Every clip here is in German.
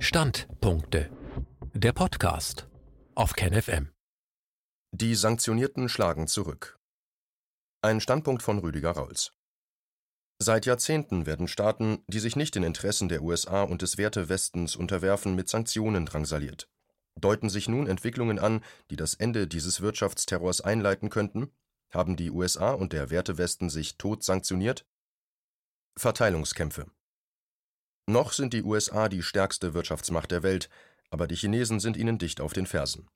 Standpunkte. Der Podcast auf KenFM. Die Sanktionierten schlagen zurück. Ein Standpunkt von Rüdiger Rauls. Seit Jahrzehnten werden Staaten, die sich nicht den Interessen der USA und des Wertewestens unterwerfen, mit Sanktionen drangsaliert. Deuten sich nun Entwicklungen an, die das Ende dieses Wirtschaftsterrors einleiten könnten? Haben die USA und der Wertewesten sich tot sanktioniert? Verteilungskämpfe. Noch sind die USA die stärkste Wirtschaftsmacht der Welt, aber die Chinesen sind ihnen dicht auf den Fersen.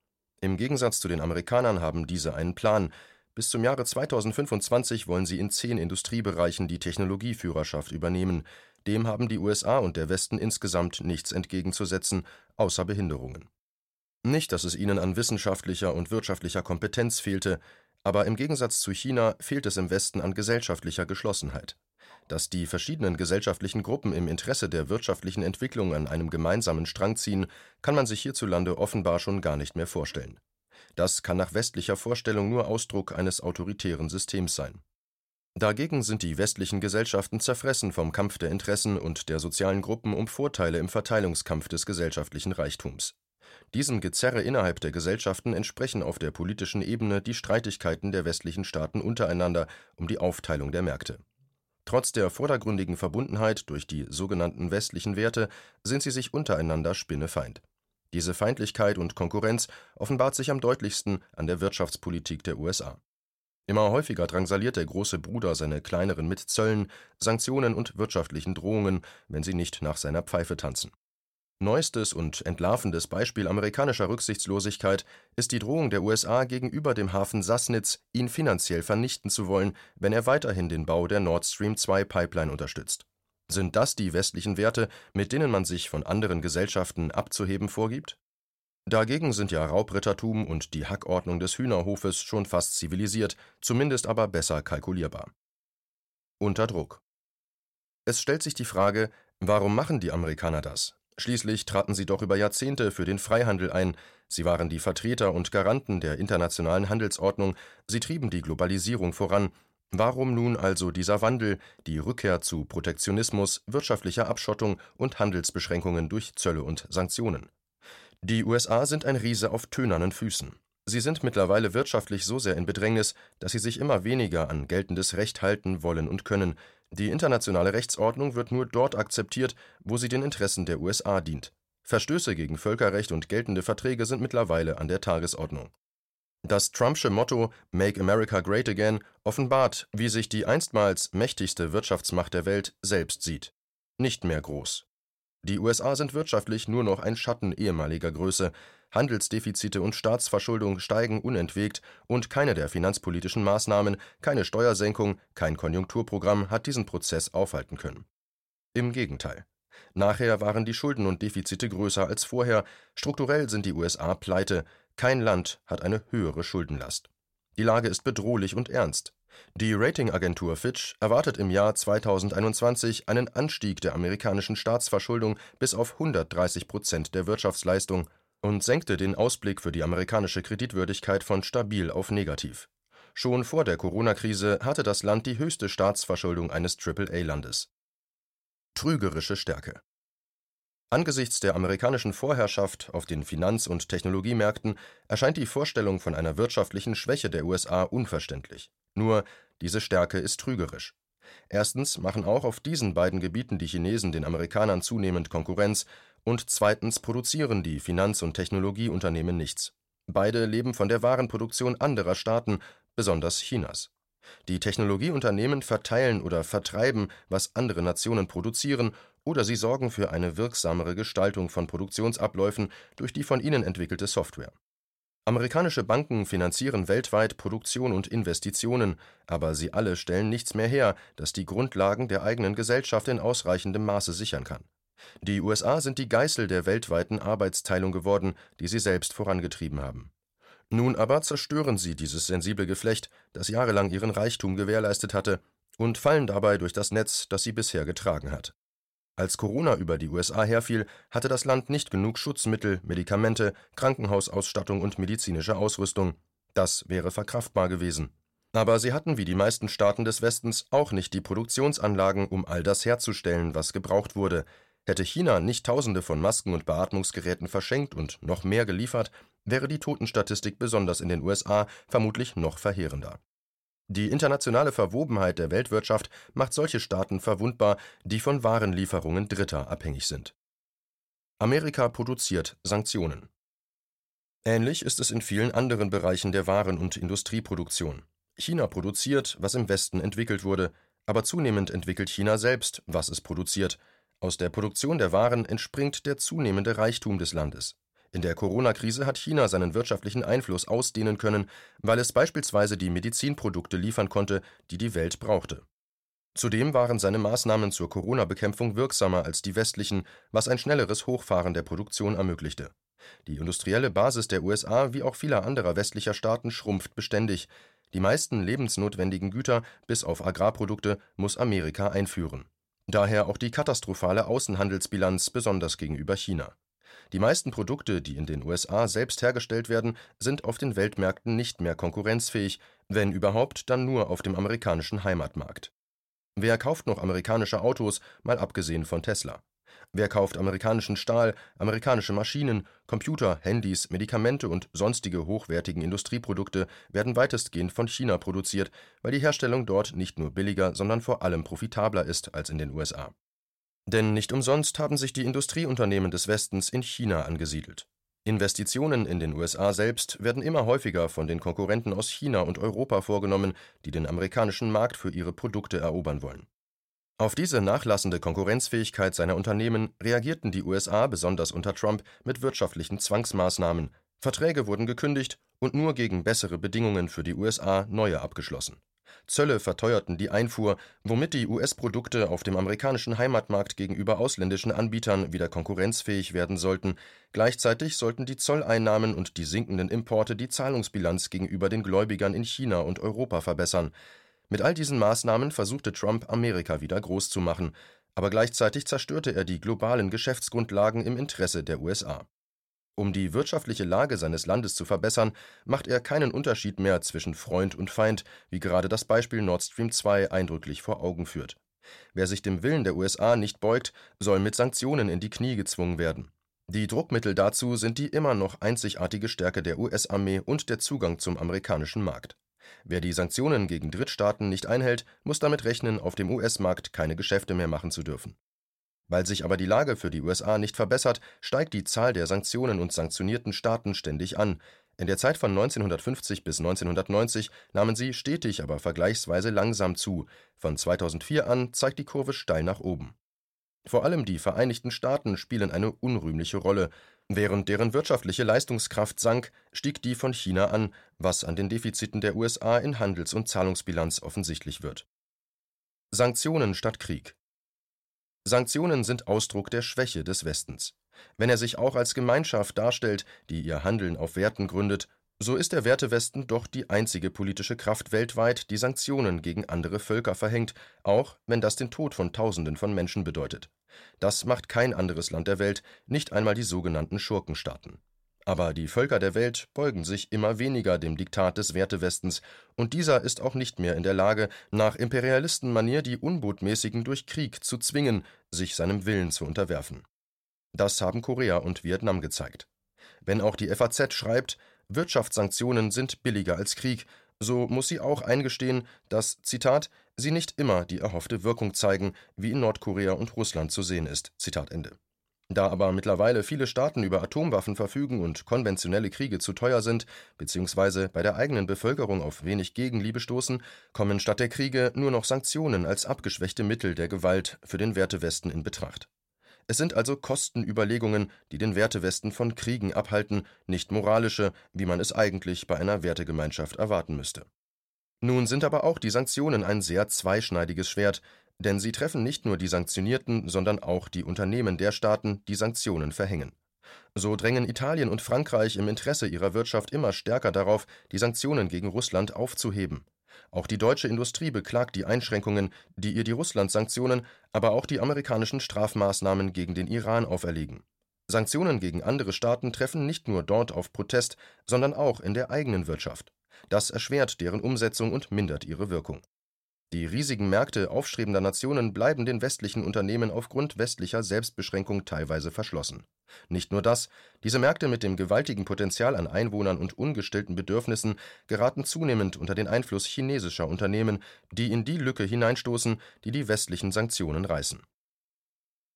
Im Gegensatz zu den Amerikanern haben diese einen Plan. Bis zum Jahre 2025 wollen sie in zehn Industriebereichen die Technologieführerschaft übernehmen. Dem haben die USA und der Westen insgesamt nichts entgegenzusetzen, außer Behinderungen. Nicht, dass es ihnen an wissenschaftlicher und wirtschaftlicher Kompetenz fehlte, aber im Gegensatz zu China fehlt es im Westen an gesellschaftlicher Geschlossenheit. Dass die verschiedenen gesellschaftlichen Gruppen im Interesse der wirtschaftlichen Entwicklung an einem gemeinsamen Strang ziehen, kann man sich hierzulande offenbar schon gar nicht mehr vorstellen. Das kann nach westlicher Vorstellung nur Ausdruck eines autoritären Systems sein. Dagegen sind die westlichen Gesellschaften zerfressen vom Kampf der Interessen und der sozialen Gruppen um Vorteile im Verteilungskampf des gesellschaftlichen Reichtums. Diesem Gezerre innerhalb der Gesellschaften entsprechen auf der politischen Ebene die Streitigkeiten der westlichen Staaten untereinander um die Aufteilung der Märkte. Trotz der vordergründigen Verbundenheit durch die sogenannten westlichen Werte sind sie sich untereinander spinnefeind. Diese Feindlichkeit und Konkurrenz offenbart sich am deutlichsten an der Wirtschaftspolitik der USA. Immer häufiger drangsaliert der große Bruder seine kleineren mit Zöllen, Sanktionen und wirtschaftlichen Drohungen, wenn sie nicht nach seiner Pfeife tanzen. Neuestes und entlarvendes Beispiel amerikanischer Rücksichtslosigkeit ist die Drohung der USA gegenüber dem Hafen Sassnitz, ihn finanziell vernichten zu wollen, wenn er weiterhin den Bau der Nord Stream 2 Pipeline unterstützt. Sind das die westlichen Werte, mit denen man sich von anderen Gesellschaften abzuheben vorgibt? Dagegen sind ja Raubrittertum und die Hackordnung des Hühnerhofes schon fast zivilisiert, zumindest aber besser kalkulierbar. Unter Druck. Es stellt sich die Frage, warum machen die Amerikaner das? Schließlich traten sie doch über Jahrzehnte für den Freihandel ein, sie waren die Vertreter und Garanten der internationalen Handelsordnung, sie trieben die Globalisierung voran. Warum nun also dieser Wandel, die Rückkehr zu Protektionismus, wirtschaftlicher Abschottung und Handelsbeschränkungen durch Zölle und Sanktionen? Die USA sind ein Riese auf tönernen Füßen. Sie sind mittlerweile wirtschaftlich so sehr in Bedrängnis, dass sie sich immer weniger an geltendes Recht halten wollen und können, die internationale Rechtsordnung wird nur dort akzeptiert, wo sie den Interessen der USA dient. Verstöße gegen Völkerrecht und geltende Verträge sind mittlerweile an der Tagesordnung. Das Trumpsche Motto Make America Great Again offenbart, wie sich die einstmals mächtigste Wirtschaftsmacht der Welt selbst sieht. Nicht mehr groß. Die USA sind wirtschaftlich nur noch ein Schatten ehemaliger Größe, Handelsdefizite und Staatsverschuldung steigen unentwegt und keine der finanzpolitischen Maßnahmen, keine Steuersenkung, kein Konjunkturprogramm hat diesen Prozess aufhalten können. Im Gegenteil. Nachher waren die Schulden und Defizite größer als vorher, strukturell sind die USA pleite, kein Land hat eine höhere Schuldenlast. Die Lage ist bedrohlich und ernst. Die Ratingagentur Fitch erwartet im Jahr 2021 einen Anstieg der amerikanischen Staatsverschuldung bis auf 130 Prozent der Wirtschaftsleistung und senkte den Ausblick für die amerikanische Kreditwürdigkeit von stabil auf negativ. Schon vor der Corona-Krise hatte das Land die höchste Staatsverschuldung eines AAA-Landes. Trügerische Stärke Angesichts der amerikanischen Vorherrschaft auf den Finanz- und Technologiemärkten erscheint die Vorstellung von einer wirtschaftlichen Schwäche der USA unverständlich. Nur, diese Stärke ist trügerisch. Erstens machen auch auf diesen beiden Gebieten die Chinesen den Amerikanern zunehmend Konkurrenz, und zweitens produzieren die Finanz- und Technologieunternehmen nichts. Beide leben von der Warenproduktion anderer Staaten, besonders Chinas. Die Technologieunternehmen verteilen oder vertreiben, was andere Nationen produzieren, oder sie sorgen für eine wirksamere Gestaltung von Produktionsabläufen durch die von ihnen entwickelte Software. Amerikanische Banken finanzieren weltweit Produktion und Investitionen, aber sie alle stellen nichts mehr her, das die Grundlagen der eigenen Gesellschaft in ausreichendem Maße sichern kann. Die USA sind die Geißel der weltweiten Arbeitsteilung geworden, die sie selbst vorangetrieben haben. Nun aber zerstören sie dieses sensible Geflecht, das jahrelang ihren Reichtum gewährleistet hatte, und fallen dabei durch das Netz, das sie bisher getragen hat. Als Corona über die USA herfiel, hatte das Land nicht genug Schutzmittel, Medikamente, Krankenhausausstattung und medizinische Ausrüstung. Das wäre verkraftbar gewesen. Aber sie hatten wie die meisten Staaten des Westens auch nicht die Produktionsanlagen, um all das herzustellen, was gebraucht wurde, Hätte China nicht Tausende von Masken und Beatmungsgeräten verschenkt und noch mehr geliefert, wäre die Totenstatistik besonders in den USA vermutlich noch verheerender. Die internationale Verwobenheit der Weltwirtschaft macht solche Staaten verwundbar, die von Warenlieferungen Dritter abhängig sind. Amerika produziert Sanktionen. Ähnlich ist es in vielen anderen Bereichen der Waren- und Industrieproduktion. China produziert, was im Westen entwickelt wurde, aber zunehmend entwickelt China selbst, was es produziert. Aus der Produktion der Waren entspringt der zunehmende Reichtum des Landes. In der Corona-Krise hat China seinen wirtschaftlichen Einfluss ausdehnen können, weil es beispielsweise die Medizinprodukte liefern konnte, die die Welt brauchte. Zudem waren seine Maßnahmen zur Corona-Bekämpfung wirksamer als die westlichen, was ein schnelleres Hochfahren der Produktion ermöglichte. Die industrielle Basis der USA wie auch vieler anderer westlicher Staaten schrumpft beständig. Die meisten lebensnotwendigen Güter, bis auf Agrarprodukte, muss Amerika einführen. Daher auch die katastrophale Außenhandelsbilanz, besonders gegenüber China. Die meisten Produkte, die in den USA selbst hergestellt werden, sind auf den Weltmärkten nicht mehr konkurrenzfähig, wenn überhaupt, dann nur auf dem amerikanischen Heimatmarkt. Wer kauft noch amerikanische Autos, mal abgesehen von Tesla? Wer kauft amerikanischen Stahl, amerikanische Maschinen, Computer, Handys, Medikamente und sonstige hochwertigen Industrieprodukte werden weitestgehend von China produziert, weil die Herstellung dort nicht nur billiger, sondern vor allem profitabler ist als in den USA. Denn nicht umsonst haben sich die Industrieunternehmen des Westens in China angesiedelt. Investitionen in den USA selbst werden immer häufiger von den Konkurrenten aus China und Europa vorgenommen, die den amerikanischen Markt für ihre Produkte erobern wollen. Auf diese nachlassende Konkurrenzfähigkeit seiner Unternehmen reagierten die USA besonders unter Trump mit wirtschaftlichen Zwangsmaßnahmen, Verträge wurden gekündigt und nur gegen bessere Bedingungen für die USA neue abgeschlossen. Zölle verteuerten die Einfuhr, womit die US-Produkte auf dem amerikanischen Heimatmarkt gegenüber ausländischen Anbietern wieder konkurrenzfähig werden sollten. Gleichzeitig sollten die Zolleinnahmen und die sinkenden Importe die Zahlungsbilanz gegenüber den Gläubigern in China und Europa verbessern. Mit all diesen Maßnahmen versuchte Trump, Amerika wieder groß zu machen, aber gleichzeitig zerstörte er die globalen Geschäftsgrundlagen im Interesse der USA. Um die wirtschaftliche Lage seines Landes zu verbessern, macht er keinen Unterschied mehr zwischen Freund und Feind, wie gerade das Beispiel Nord Stream 2 eindrücklich vor Augen führt. Wer sich dem Willen der USA nicht beugt, soll mit Sanktionen in die Knie gezwungen werden. Die Druckmittel dazu sind die immer noch einzigartige Stärke der US-Armee und der Zugang zum amerikanischen Markt. Wer die Sanktionen gegen Drittstaaten nicht einhält, muss damit rechnen, auf dem US-Markt keine Geschäfte mehr machen zu dürfen. Weil sich aber die Lage für die USA nicht verbessert, steigt die Zahl der Sanktionen und sanktionierten Staaten ständig an. In der Zeit von 1950 bis 1990 nahmen sie stetig, aber vergleichsweise langsam zu. Von 2004 an zeigt die Kurve steil nach oben. Vor allem die Vereinigten Staaten spielen eine unrühmliche Rolle. Während deren wirtschaftliche Leistungskraft sank, stieg die von China an, was an den Defiziten der USA in Handels- und Zahlungsbilanz offensichtlich wird. Sanktionen statt Krieg Sanktionen sind Ausdruck der Schwäche des Westens. Wenn er sich auch als Gemeinschaft darstellt, die ihr Handeln auf Werten gründet, so ist der Wertewesten doch die einzige politische Kraft weltweit, die Sanktionen gegen andere Völker verhängt, auch wenn das den Tod von Tausenden von Menschen bedeutet. Das macht kein anderes Land der Welt, nicht einmal die sogenannten Schurkenstaaten. Aber die Völker der Welt beugen sich immer weniger dem Diktat des Wertewestens, und dieser ist auch nicht mehr in der Lage, nach Imperialistenmanier die Unbotmäßigen durch Krieg zu zwingen, sich seinem Willen zu unterwerfen. Das haben Korea und Vietnam gezeigt. Wenn auch die FAZ schreibt, Wirtschaftssanktionen sind billiger als Krieg, so muss sie auch eingestehen, dass, Zitat, sie nicht immer die erhoffte Wirkung zeigen, wie in Nordkorea und Russland zu sehen ist. Zitat Ende. Da aber mittlerweile viele Staaten über Atomwaffen verfügen und konventionelle Kriege zu teuer sind, beziehungsweise bei der eigenen Bevölkerung auf wenig Gegenliebe stoßen, kommen statt der Kriege nur noch Sanktionen als abgeschwächte Mittel der Gewalt für den Wertewesten in Betracht. Es sind also Kostenüberlegungen, die den Wertewesten von Kriegen abhalten, nicht moralische, wie man es eigentlich bei einer Wertegemeinschaft erwarten müsste. Nun sind aber auch die Sanktionen ein sehr zweischneidiges Schwert, denn sie treffen nicht nur die Sanktionierten, sondern auch die Unternehmen der Staaten, die Sanktionen verhängen. So drängen Italien und Frankreich im Interesse ihrer Wirtschaft immer stärker darauf, die Sanktionen gegen Russland aufzuheben. Auch die deutsche Industrie beklagt die Einschränkungen, die ihr die Russland-Sanktionen, aber auch die amerikanischen Strafmaßnahmen gegen den Iran auferlegen. Sanktionen gegen andere Staaten treffen nicht nur dort auf Protest, sondern auch in der eigenen Wirtschaft. Das erschwert deren Umsetzung und mindert ihre Wirkung. Die riesigen Märkte aufstrebender Nationen bleiben den westlichen Unternehmen aufgrund westlicher Selbstbeschränkung teilweise verschlossen. Nicht nur das, diese Märkte mit dem gewaltigen Potenzial an Einwohnern und ungestillten Bedürfnissen geraten zunehmend unter den Einfluss chinesischer Unternehmen, die in die Lücke hineinstoßen, die die westlichen Sanktionen reißen.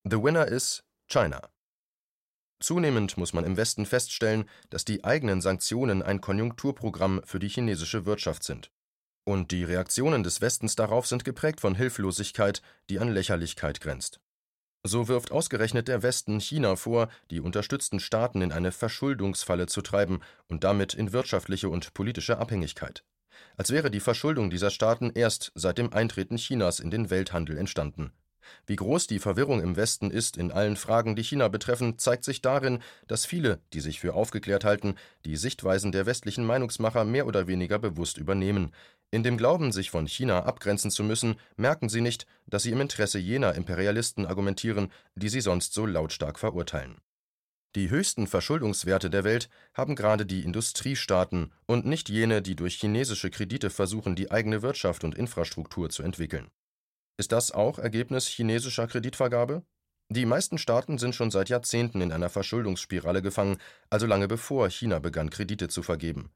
The winner is China. Zunehmend muss man im Westen feststellen, dass die eigenen Sanktionen ein Konjunkturprogramm für die chinesische Wirtschaft sind. Und die Reaktionen des Westens darauf sind geprägt von Hilflosigkeit, die an Lächerlichkeit grenzt. So wirft ausgerechnet der Westen China vor, die unterstützten Staaten in eine Verschuldungsfalle zu treiben und damit in wirtschaftliche und politische Abhängigkeit. Als wäre die Verschuldung dieser Staaten erst seit dem Eintreten Chinas in den Welthandel entstanden. Wie groß die Verwirrung im Westen ist in allen Fragen, die China betreffen, zeigt sich darin, dass viele, die sich für aufgeklärt halten, die Sichtweisen der westlichen Meinungsmacher mehr oder weniger bewusst übernehmen, in dem Glauben, sich von China abgrenzen zu müssen, merken sie nicht, dass sie im Interesse jener Imperialisten argumentieren, die sie sonst so lautstark verurteilen. Die höchsten Verschuldungswerte der Welt haben gerade die Industriestaaten und nicht jene, die durch chinesische Kredite versuchen, die eigene Wirtschaft und Infrastruktur zu entwickeln. Ist das auch Ergebnis chinesischer Kreditvergabe? Die meisten Staaten sind schon seit Jahrzehnten in einer Verschuldungsspirale gefangen, also lange bevor China begann, Kredite zu vergeben.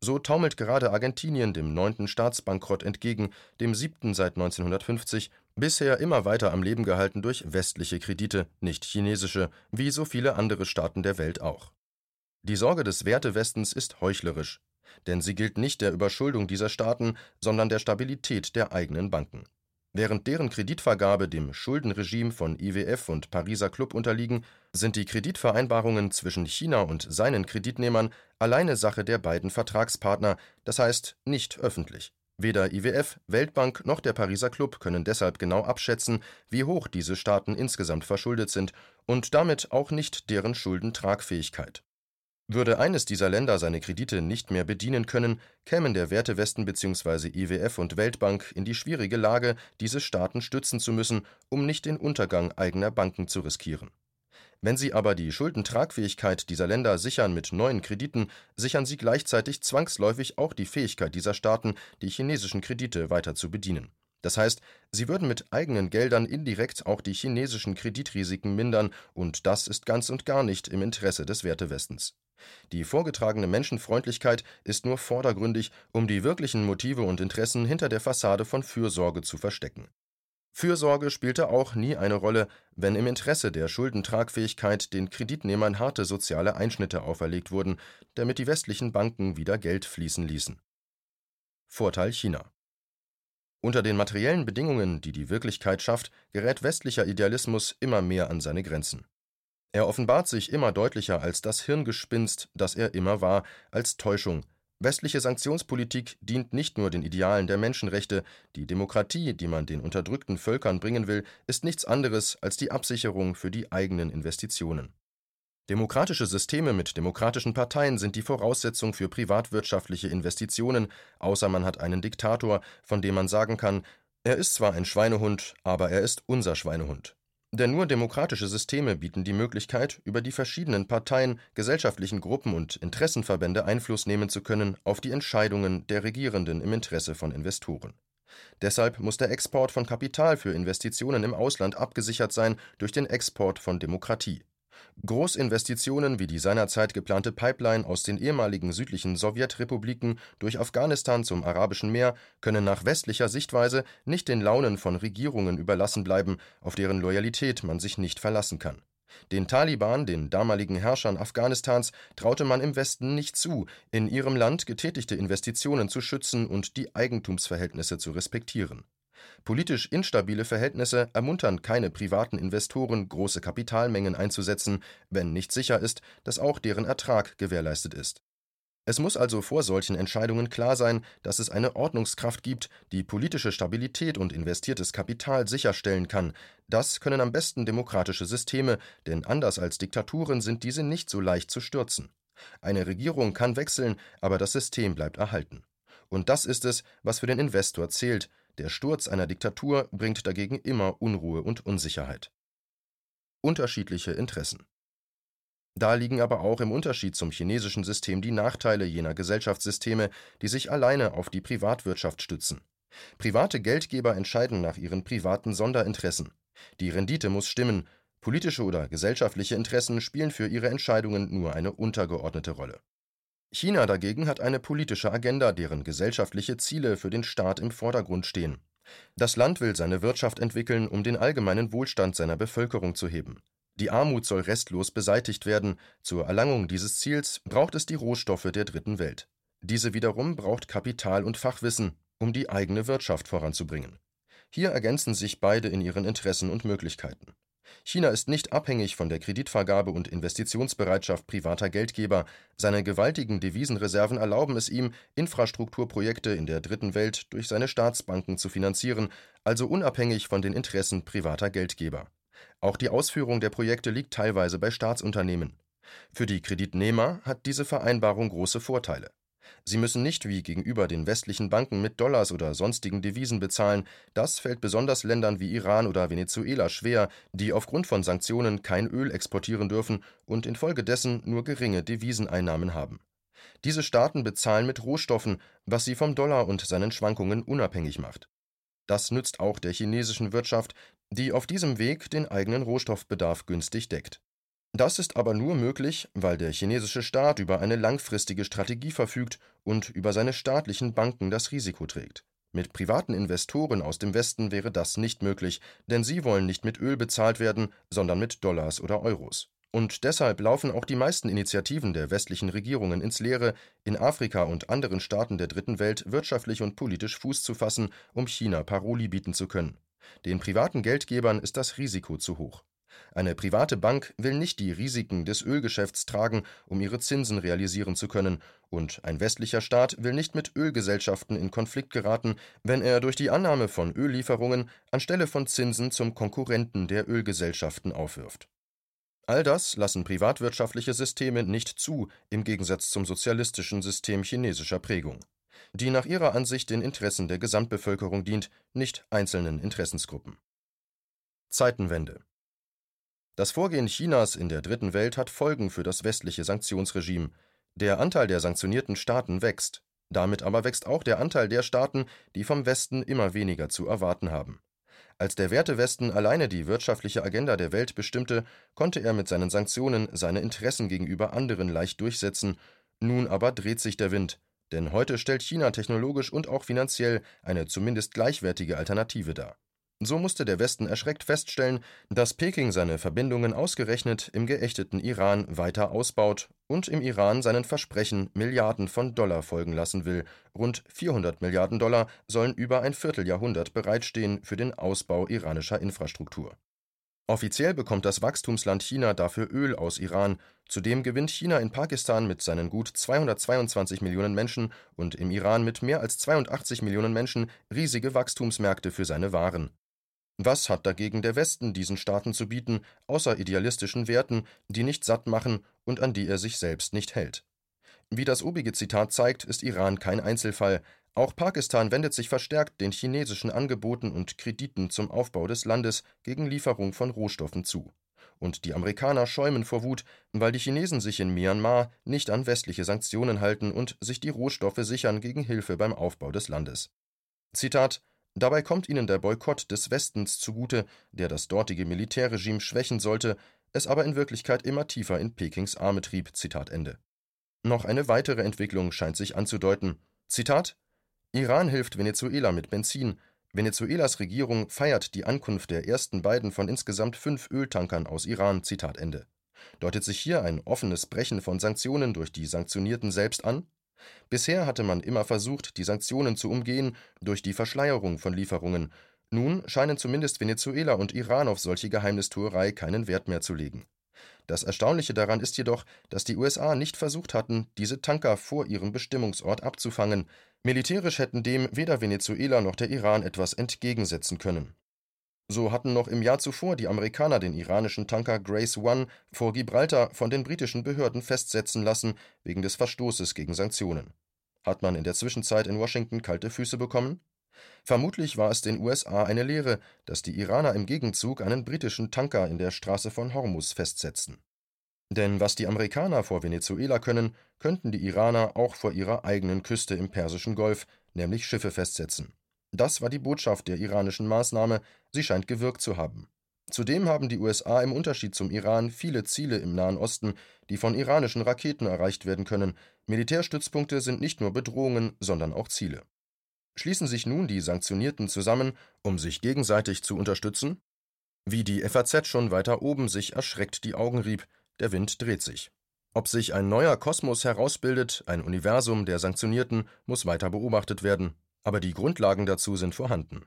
So taumelt gerade Argentinien dem neunten Staatsbankrott entgegen, dem siebten seit 1950, bisher immer weiter am Leben gehalten durch westliche Kredite, nicht chinesische, wie so viele andere Staaten der Welt auch. Die Sorge des Wertewestens ist heuchlerisch, denn sie gilt nicht der Überschuldung dieser Staaten, sondern der Stabilität der eigenen Banken. Während deren Kreditvergabe dem Schuldenregime von IWF und Pariser Club unterliegen, sind die Kreditvereinbarungen zwischen China und seinen Kreditnehmern alleine Sache der beiden Vertragspartner, das heißt nicht öffentlich. Weder IWF, Weltbank noch der Pariser Club können deshalb genau abschätzen, wie hoch diese Staaten insgesamt verschuldet sind und damit auch nicht deren Schuldentragfähigkeit. Würde eines dieser Länder seine Kredite nicht mehr bedienen können, kämen der Wertewesten bzw. IWF und Weltbank in die schwierige Lage, diese Staaten stützen zu müssen, um nicht den Untergang eigener Banken zu riskieren. Wenn sie aber die Schuldentragfähigkeit dieser Länder sichern mit neuen Krediten, sichern sie gleichzeitig zwangsläufig auch die Fähigkeit dieser Staaten, die chinesischen Kredite weiter zu bedienen. Das heißt, sie würden mit eigenen Geldern indirekt auch die chinesischen Kreditrisiken mindern, und das ist ganz und gar nicht im Interesse des Wertewestens. Die vorgetragene Menschenfreundlichkeit ist nur vordergründig, um die wirklichen Motive und Interessen hinter der Fassade von Fürsorge zu verstecken. Fürsorge spielte auch nie eine Rolle, wenn im Interesse der Schuldentragfähigkeit den Kreditnehmern harte soziale Einschnitte auferlegt wurden, damit die westlichen Banken wieder Geld fließen ließen. Vorteil China Unter den materiellen Bedingungen, die die Wirklichkeit schafft, gerät westlicher Idealismus immer mehr an seine Grenzen. Er offenbart sich immer deutlicher als das Hirngespinst, das er immer war, als Täuschung. Westliche Sanktionspolitik dient nicht nur den Idealen der Menschenrechte, die Demokratie, die man den unterdrückten Völkern bringen will, ist nichts anderes als die Absicherung für die eigenen Investitionen. Demokratische Systeme mit demokratischen Parteien sind die Voraussetzung für privatwirtschaftliche Investitionen, außer man hat einen Diktator, von dem man sagen kann, er ist zwar ein Schweinehund, aber er ist unser Schweinehund. Denn nur demokratische Systeme bieten die Möglichkeit, über die verschiedenen Parteien, gesellschaftlichen Gruppen und Interessenverbände Einfluss nehmen zu können auf die Entscheidungen der Regierenden im Interesse von Investoren. Deshalb muss der Export von Kapital für Investitionen im Ausland abgesichert sein durch den Export von Demokratie. Großinvestitionen wie die seinerzeit geplante Pipeline aus den ehemaligen südlichen Sowjetrepubliken durch Afghanistan zum Arabischen Meer können nach westlicher Sichtweise nicht den Launen von Regierungen überlassen bleiben, auf deren Loyalität man sich nicht verlassen kann. Den Taliban, den damaligen Herrschern Afghanistans, traute man im Westen nicht zu, in ihrem Land getätigte Investitionen zu schützen und die Eigentumsverhältnisse zu respektieren Politisch instabile Verhältnisse ermuntern keine privaten Investoren, große Kapitalmengen einzusetzen, wenn nicht sicher ist, dass auch deren Ertrag gewährleistet ist. Es muss also vor solchen Entscheidungen klar sein, dass es eine Ordnungskraft gibt, die politische Stabilität und investiertes Kapital sicherstellen kann. Das können am besten demokratische Systeme, denn anders als Diktaturen sind diese nicht so leicht zu stürzen. Eine Regierung kann wechseln, aber das System bleibt erhalten. Und das ist es, was für den Investor zählt, der Sturz einer Diktatur bringt dagegen immer Unruhe und Unsicherheit. Unterschiedliche Interessen Da liegen aber auch im Unterschied zum chinesischen System die Nachteile jener Gesellschaftssysteme, die sich alleine auf die Privatwirtschaft stützen. Private Geldgeber entscheiden nach ihren privaten Sonderinteressen. Die Rendite muss stimmen, politische oder gesellschaftliche Interessen spielen für ihre Entscheidungen nur eine untergeordnete Rolle. China dagegen hat eine politische Agenda, deren gesellschaftliche Ziele für den Staat im Vordergrund stehen. Das Land will seine Wirtschaft entwickeln, um den allgemeinen Wohlstand seiner Bevölkerung zu heben. Die Armut soll restlos beseitigt werden. Zur Erlangung dieses Ziels braucht es die Rohstoffe der Dritten Welt. Diese wiederum braucht Kapital und Fachwissen, um die eigene Wirtschaft voranzubringen. Hier ergänzen sich beide in ihren Interessen und Möglichkeiten. China ist nicht abhängig von der Kreditvergabe und Investitionsbereitschaft privater Geldgeber, seine gewaltigen Devisenreserven erlauben es ihm, Infrastrukturprojekte in der Dritten Welt durch seine Staatsbanken zu finanzieren, also unabhängig von den Interessen privater Geldgeber. Auch die Ausführung der Projekte liegt teilweise bei Staatsunternehmen. Für die Kreditnehmer hat diese Vereinbarung große Vorteile. Sie müssen nicht wie gegenüber den westlichen Banken mit Dollars oder sonstigen Devisen bezahlen, das fällt besonders Ländern wie Iran oder Venezuela schwer, die aufgrund von Sanktionen kein Öl exportieren dürfen und infolgedessen nur geringe Deviseneinnahmen haben. Diese Staaten bezahlen mit Rohstoffen, was sie vom Dollar und seinen Schwankungen unabhängig macht. Das nützt auch der chinesischen Wirtschaft, die auf diesem Weg den eigenen Rohstoffbedarf günstig deckt. Das ist aber nur möglich, weil der chinesische Staat über eine langfristige Strategie verfügt und über seine staatlichen Banken das Risiko trägt. Mit privaten Investoren aus dem Westen wäre das nicht möglich, denn sie wollen nicht mit Öl bezahlt werden, sondern mit Dollars oder Euros. Und deshalb laufen auch die meisten Initiativen der westlichen Regierungen ins Leere, in Afrika und anderen Staaten der Dritten Welt wirtschaftlich und politisch Fuß zu fassen, um China Paroli bieten zu können. Den privaten Geldgebern ist das Risiko zu hoch. Eine private Bank will nicht die Risiken des Ölgeschäfts tragen, um ihre Zinsen realisieren zu können, und ein westlicher Staat will nicht mit Ölgesellschaften in Konflikt geraten, wenn er durch die Annahme von Öllieferungen anstelle von Zinsen zum Konkurrenten der Ölgesellschaften aufwirft. All das lassen privatwirtschaftliche Systeme nicht zu, im Gegensatz zum sozialistischen System chinesischer Prägung, die nach ihrer Ansicht den Interessen der Gesamtbevölkerung dient, nicht einzelnen Interessensgruppen. Zeitenwende das Vorgehen Chinas in der Dritten Welt hat Folgen für das westliche Sanktionsregime. Der Anteil der sanktionierten Staaten wächst. Damit aber wächst auch der Anteil der Staaten, die vom Westen immer weniger zu erwarten haben. Als der Wertewesten alleine die wirtschaftliche Agenda der Welt bestimmte, konnte er mit seinen Sanktionen seine Interessen gegenüber anderen leicht durchsetzen. Nun aber dreht sich der Wind, denn heute stellt China technologisch und auch finanziell eine zumindest gleichwertige Alternative dar. So musste der Westen erschreckt feststellen, dass Peking seine Verbindungen ausgerechnet im geächteten Iran weiter ausbaut und im Iran seinen Versprechen Milliarden von Dollar folgen lassen will. Rund 400 Milliarden Dollar sollen über ein Vierteljahrhundert bereitstehen für den Ausbau iranischer Infrastruktur. Offiziell bekommt das Wachstumsland China dafür Öl aus Iran. Zudem gewinnt China in Pakistan mit seinen gut 222 Millionen Menschen und im Iran mit mehr als 82 Millionen Menschen riesige Wachstumsmärkte für seine Waren. Was hat dagegen der Westen diesen Staaten zu bieten, außer idealistischen Werten, die nicht satt machen und an die er sich selbst nicht hält? Wie das obige Zitat zeigt, ist Iran kein Einzelfall. Auch Pakistan wendet sich verstärkt den chinesischen Angeboten und Krediten zum Aufbau des Landes gegen Lieferung von Rohstoffen zu. Und die Amerikaner schäumen vor Wut, weil die Chinesen sich in Myanmar nicht an westliche Sanktionen halten und sich die Rohstoffe sichern gegen Hilfe beim Aufbau des Landes. Zitat Dabei kommt ihnen der Boykott des Westens zugute, der das dortige Militärregime schwächen sollte, es aber in Wirklichkeit immer tiefer in Pekings Arme trieb. Noch eine weitere Entwicklung scheint sich anzudeuten. Zitat Iran hilft Venezuela mit Benzin. Venezuelas Regierung feiert die Ankunft der ersten beiden von insgesamt fünf Öltankern aus Iran. Deutet sich hier ein offenes Brechen von Sanktionen durch die Sanktionierten selbst an? Bisher hatte man immer versucht, die Sanktionen zu umgehen durch die Verschleierung von Lieferungen. Nun scheinen zumindest Venezuela und Iran auf solche Geheimnistuerei keinen Wert mehr zu legen. Das Erstaunliche daran ist jedoch, dass die USA nicht versucht hatten, diese Tanker vor ihrem Bestimmungsort abzufangen. Militärisch hätten dem weder Venezuela noch der Iran etwas entgegensetzen können. So hatten noch im Jahr zuvor die Amerikaner den iranischen Tanker Grace One vor Gibraltar von den britischen Behörden festsetzen lassen wegen des Verstoßes gegen Sanktionen. Hat man in der Zwischenzeit in Washington kalte Füße bekommen? Vermutlich war es den USA eine Lehre, dass die Iraner im Gegenzug einen britischen Tanker in der Straße von Hormuz festsetzten. Denn was die Amerikaner vor Venezuela können, könnten die Iraner auch vor ihrer eigenen Küste im Persischen Golf, nämlich Schiffe festsetzen. Das war die Botschaft der iranischen Maßnahme, sie scheint gewirkt zu haben. Zudem haben die USA im Unterschied zum Iran viele Ziele im Nahen Osten, die von iranischen Raketen erreicht werden können. Militärstützpunkte sind nicht nur Bedrohungen, sondern auch Ziele. Schließen sich nun die Sanktionierten zusammen, um sich gegenseitig zu unterstützen? Wie die FAZ schon weiter oben sich erschreckt die Augen rieb, der Wind dreht sich. Ob sich ein neuer Kosmos herausbildet, ein Universum der Sanktionierten, muss weiter beobachtet werden, aber die Grundlagen dazu sind vorhanden.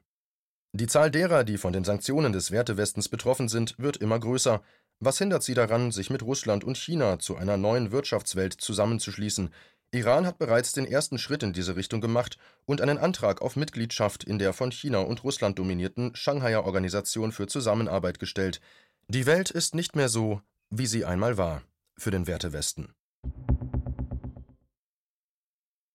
Die Zahl derer, die von den Sanktionen des Wertewestens betroffen sind, wird immer größer. Was hindert sie daran, sich mit Russland und China zu einer neuen Wirtschaftswelt zusammenzuschließen? Iran hat bereits den ersten Schritt in diese Richtung gemacht und einen Antrag auf Mitgliedschaft in der von China und Russland dominierten Shanghaier Organisation für Zusammenarbeit gestellt. Die Welt ist nicht mehr so, wie sie einmal war, für den Wertewesten.